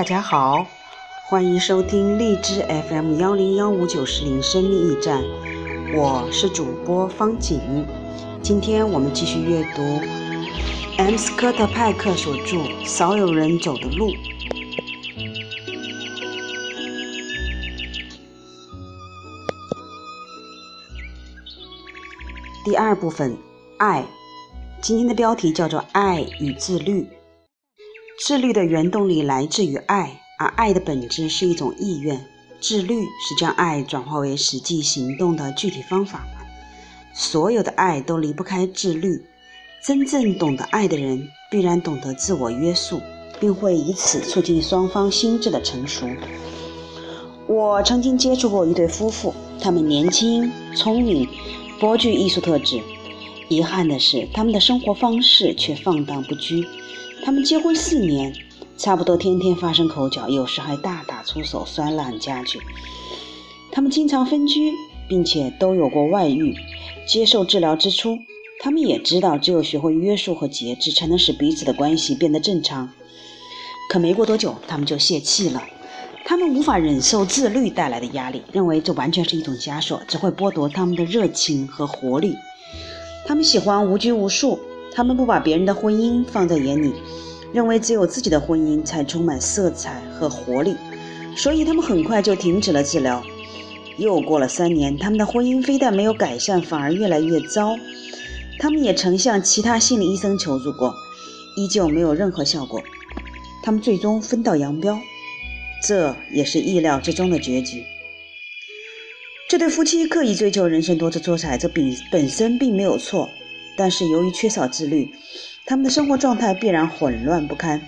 大家好，欢迎收听荔枝 FM 幺零幺五九四零生命驿站，我是主播方景。今天我们继续阅读 M 斯科特派克所著《少有人走的路》第二部分，爱。今天的标题叫做“爱与自律”。自律的原动力来自于爱，而爱的本质是一种意愿。自律是将爱转化为实际行动的具体方法。所有的爱都离不开自律。真正懂得爱的人，必然懂得自我约束，并会以此促进双方心智的成熟。我曾经接触过一对夫妇，他们年轻、聪明，颇具艺术特质。遗憾的是，他们的生活方式却放荡不拘。他们结婚四年，差不多天天发生口角，有时还大打出手，摔烂家具。他们经常分居，并且都有过外遇。接受治疗之初，他们也知道，只有学会约束和节制，才能使彼此的关系变得正常。可没过多久，他们就泄气了。他们无法忍受自律带来的压力，认为这完全是一种枷锁，只会剥夺他们的热情和活力。他们喜欢无拘无束，他们不把别人的婚姻放在眼里，认为只有自己的婚姻才充满色彩和活力，所以他们很快就停止了治疗。又过了三年，他们的婚姻非但没有改善，反而越来越糟。他们也曾向其他心理医生求助过，依旧没有任何效果。他们最终分道扬镳，这也是意料之中的结局。这对夫妻刻意追求人生多姿多彩，这本本身并没有错，但是由于缺少自律，他们的生活状态必然混乱不堪。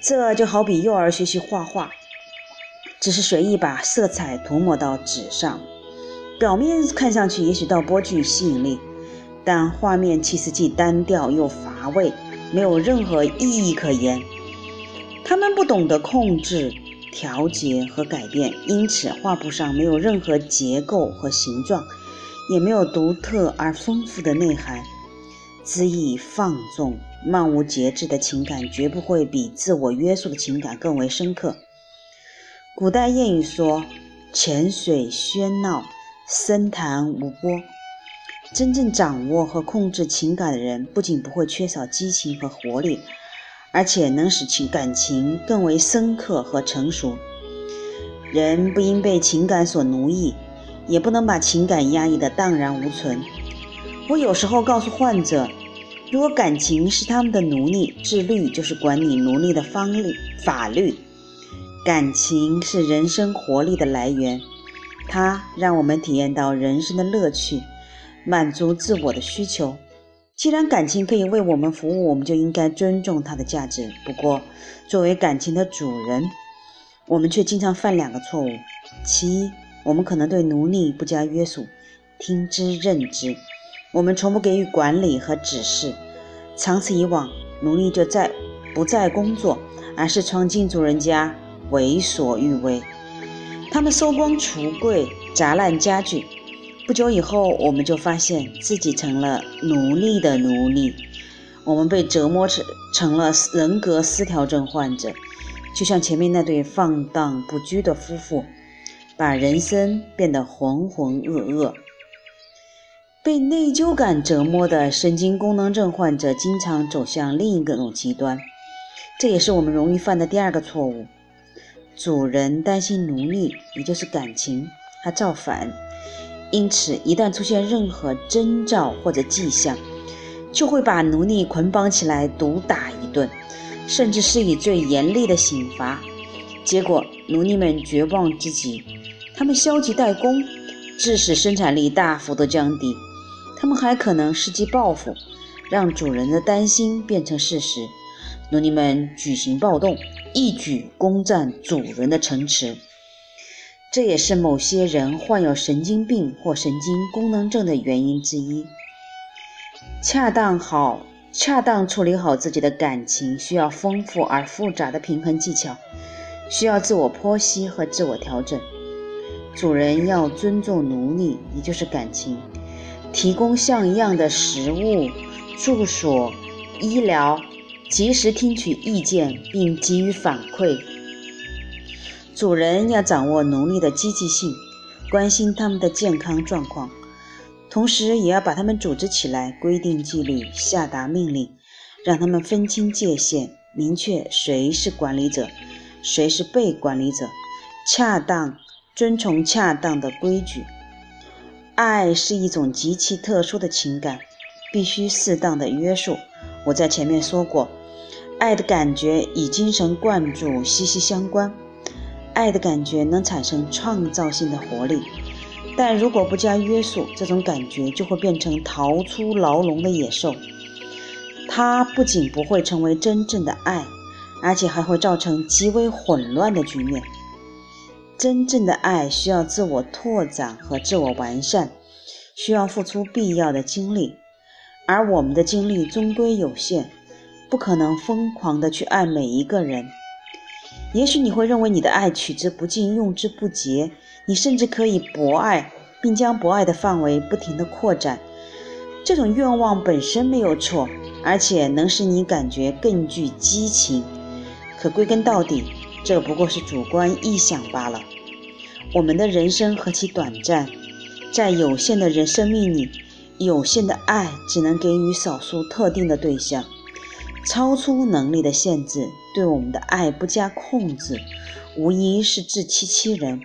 这就好比幼儿学习画画，只是随意把色彩涂抹到纸上，表面看上去也许倒颇具吸引力，但画面其实既单调又乏味，没有任何意义可言。他们不懂得控制。调节和改变，因此画布上没有任何结构和形状，也没有独特而丰富的内涵。恣意放纵、漫无节制的情感，绝不会比自我约束的情感更为深刻。古代谚语说：“浅水喧闹，深潭无波。”真正掌握和控制情感的人，不仅不会缺少激情和活力。而且能使情感情更为深刻和成熟。人不应被情感所奴役，也不能把情感压抑得荡然无存。我有时候告诉患者，如果感情是他们的奴隶，自律就是管理奴隶的方律法律。感情是人生活力的来源，它让我们体验到人生的乐趣，满足自我的需求。既然感情可以为我们服务，我们就应该尊重它的价值。不过，作为感情的主人，我们却经常犯两个错误：其一，我们可能对奴隶不加约束，听之任之；我们从不给予管理和指示。长此以往，奴隶就再不再工作，而是闯进主人家，为所欲为。他们搜光橱柜，砸烂家具。不久以后，我们就发现自己成了奴隶的奴隶，我们被折磨成成了人格失调症患者，就像前面那对放荡不羁的夫妇，把人生变得浑浑噩噩。被内疚感折磨的神经功能症患者经常走向另一个种极端，这也是我们容易犯的第二个错误。主人担心奴隶，也就是感情，他造反。因此，一旦出现任何征兆或者迹象，就会把奴隶捆绑起来毒打一顿，甚至施以最严厉的刑罚。结果，奴隶们绝望之极，他们消极怠工，致使生产力大幅度降低。他们还可能伺机报复，让主人的担心变成事实。奴隶们举行暴动，一举攻占主人的城池。这也是某些人患有神经病或神经功能症的原因之一。恰当好、恰当处理好自己的感情，需要丰富而复杂的平衡技巧，需要自我剖析和自我调整。主人要尊重奴隶，也就是感情，提供像样的食物、住所、医疗，及时听取意见并给予反馈。主人要掌握奴隶的积极性，关心他们的健康状况，同时也要把他们组织起来，规定纪律，下达命令，让他们分清界限，明确谁是管理者，谁是被管理者，恰当遵从恰当的规矩。爱是一种极其特殊的情感，必须适当的约束。我在前面说过，爱的感觉与精神灌注息息相关。爱的感觉能产生创造性的活力，但如果不加约束，这种感觉就会变成逃出牢笼的野兽。它不仅不会成为真正的爱，而且还会造成极为混乱的局面。真正的爱需要自我拓展和自我完善，需要付出必要的精力，而我们的精力终归有限，不可能疯狂的去爱每一个人。也许你会认为你的爱取之不尽，用之不竭，你甚至可以博爱，并将博爱的范围不停地扩展。这种愿望本身没有错，而且能使你感觉更具激情。可归根到底，这不过是主观臆想罢了。我们的人生何其短暂，在有限的人生命里，有限的爱只能给予少数特定的对象。超出能力的限制，对我们的爱不加控制，无疑是自欺欺人。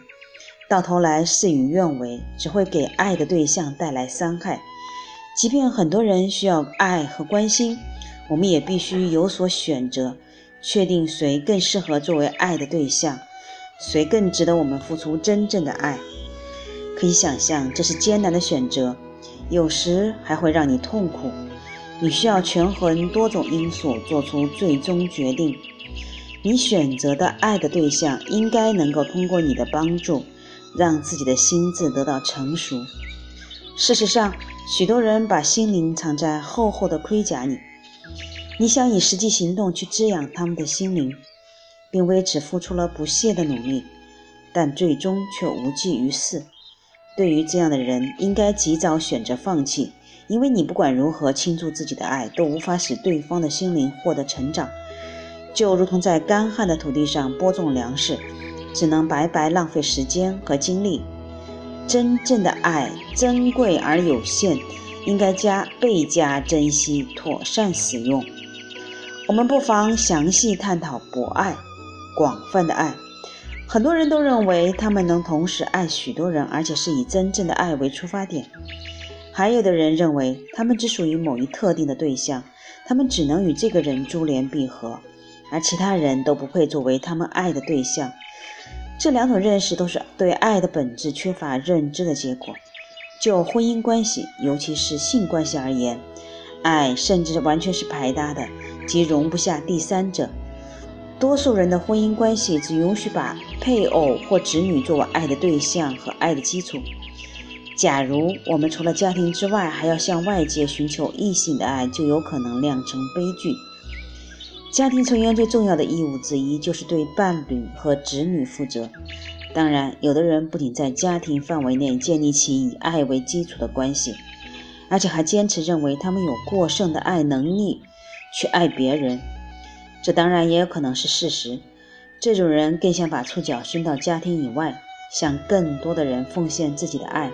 到头来事与愿违，只会给爱的对象带来伤害。即便很多人需要爱和关心，我们也必须有所选择，确定谁更适合作为爱的对象，谁更值得我们付出真正的爱。可以想象，这是艰难的选择，有时还会让你痛苦。你需要权衡多种因素，做出最终决定。你选择的爱的对象应该能够通过你的帮助，让自己的心智得到成熟。事实上，许多人把心灵藏在厚厚的盔甲里。你想以实际行动去滋养他们的心灵，并为此付出了不懈的努力，但最终却无济于事。对于这样的人，应该及早选择放弃。因为你不管如何倾注自己的爱，都无法使对方的心灵获得成长，就如同在干旱的土地上播种粮食，只能白白浪费时间和精力。真正的爱珍贵而有限，应该加倍加珍惜，妥善使用。我们不妨详细探讨博爱、广泛的爱。很多人都认为他们能同时爱许多人，而且是以真正的爱为出发点。还有的人认为，他们只属于某一特定的对象，他们只能与这个人珠联璧合，而其他人都不配作为他们爱的对象。这两种认识都是对爱的本质缺乏认知的结果。就婚姻关系，尤其是性关系而言，爱甚至完全是排他的，即容不下第三者。多数人的婚姻关系只允许把配偶或子女作为爱的对象和爱的基础。假如我们除了家庭之外，还要向外界寻求异性的爱，就有可能酿成悲剧。家庭成员最重要的义务之一，就是对伴侣和子女负责。当然，有的人不仅在家庭范围内建立起以爱为基础的关系，而且还坚持认为他们有过剩的爱能力去爱别人。这当然也有可能是事实。这种人更想把触角伸到家庭以外，向更多的人奉献自己的爱。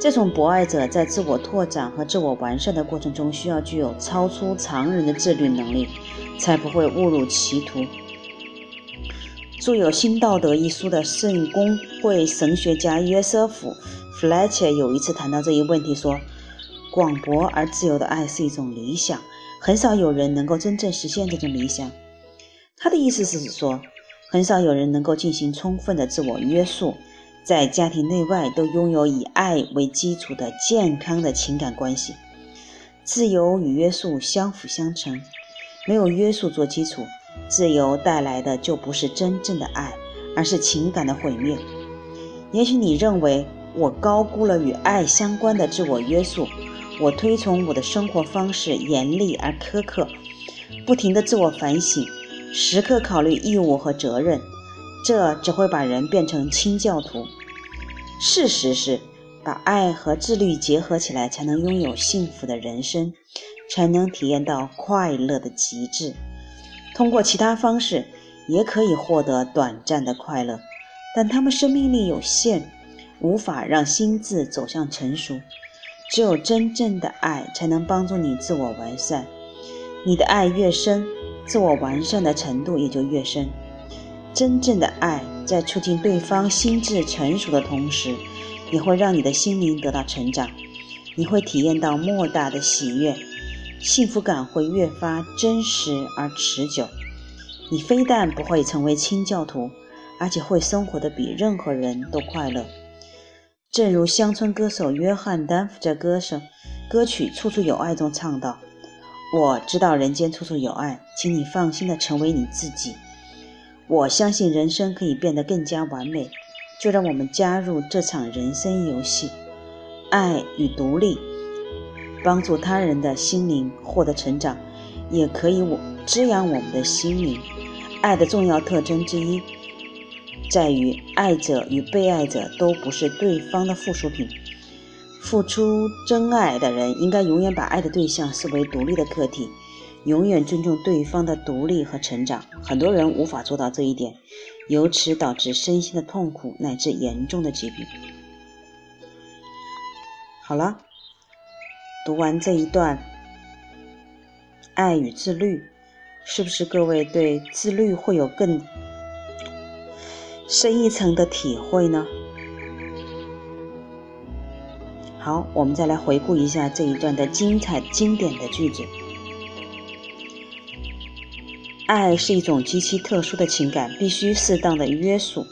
这种博爱者在自我拓展和自我完善的过程中，需要具有超出常人的自律能力，才不会误入歧途。著有《新道德》一书的圣公会神学家约瑟夫·弗莱切有一次谈到这一问题，说：“广博而自由的爱是一种理想，很少有人能够真正实现这种理想。”他的意思是说，很少有人能够进行充分的自我约束。在家庭内外都拥有以爱为基础的健康的情感关系，自由与约束相辅相成。没有约束做基础，自由带来的就不是真正的爱，而是情感的毁灭。也许你认为我高估了与爱相关的自我约束，我推崇我的生活方式严厉而苛刻，不停地自我反省，时刻考虑义务和责任。这只会把人变成清教徒。事实是，把爱和自律结合起来，才能拥有幸福的人生，才能体验到快乐的极致。通过其他方式，也可以获得短暂的快乐，但他们生命力有限，无法让心智走向成熟。只有真正的爱才能帮助你自我完善。你的爱越深，自我完善的程度也就越深。真正的爱在促进对方心智成熟的同时，也会让你的心灵得到成长。你会体验到莫大的喜悦，幸福感会越发真实而持久。你非但不会成为清教徒，而且会生活的比任何人都快乐。正如乡村歌手约翰丹夫在歌声歌曲《处处有爱》中唱道：“我知道人间处处有爱，请你放心的成为你自己。我相信人生可以变得更加完美，就让我们加入这场人生游戏。”爱与独立，帮助他人的心灵获得成长，也可以我滋养我们的心灵。爱的重要特征之一，在于爱者与被爱者都不是对方的附属品。付出真爱的人，应该永远把爱的对象视为独立的个体，永远尊重对方的独立和成长。很多人无法做到这一点，由此导致身心的痛苦乃至严重的疾病。好了，读完这一段，爱与自律，是不是各位对自律会有更深一层的体会呢？好，我们再来回顾一下这一段的精彩经典的句子。爱是一种极其特殊的情感，必须适当的约束。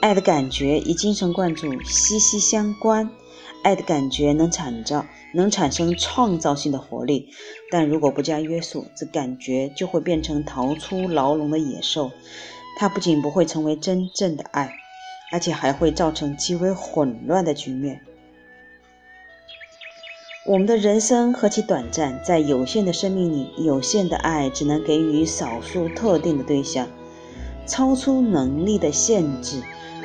爱的感觉与精神灌注息息相关，爱的感觉能产造、能产生创造性的活力，但如果不加约束，这感觉就会变成逃出牢笼的野兽。它不仅不会成为真正的爱，而且还会造成极为混乱的局面。我们的人生何其短暂，在有限的生命里，有限的爱只能给予少数特定的对象，超出能力的限制。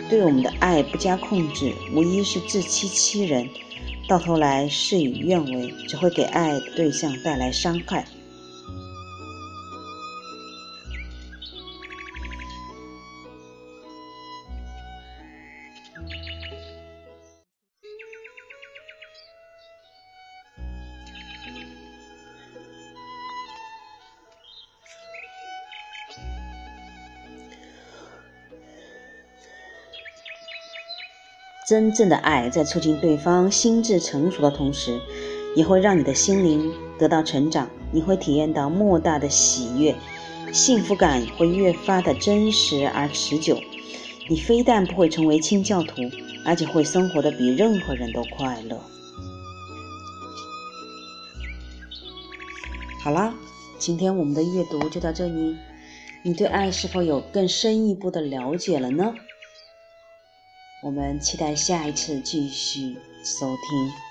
对我们的爱不加控制，无疑是自欺欺人，到头来事与愿违，只会给爱对象带来伤害。真正的爱在促进对方心智成熟的同时，也会让你的心灵得到成长。你会体验到莫大的喜悦，幸福感会越发的真实而持久。你非但不会成为清教徒，而且会生活的比任何人都快乐。好啦，今天我们的阅读就到这里。你对爱是否有更深一步的了解了呢？我们期待下一次继续收听。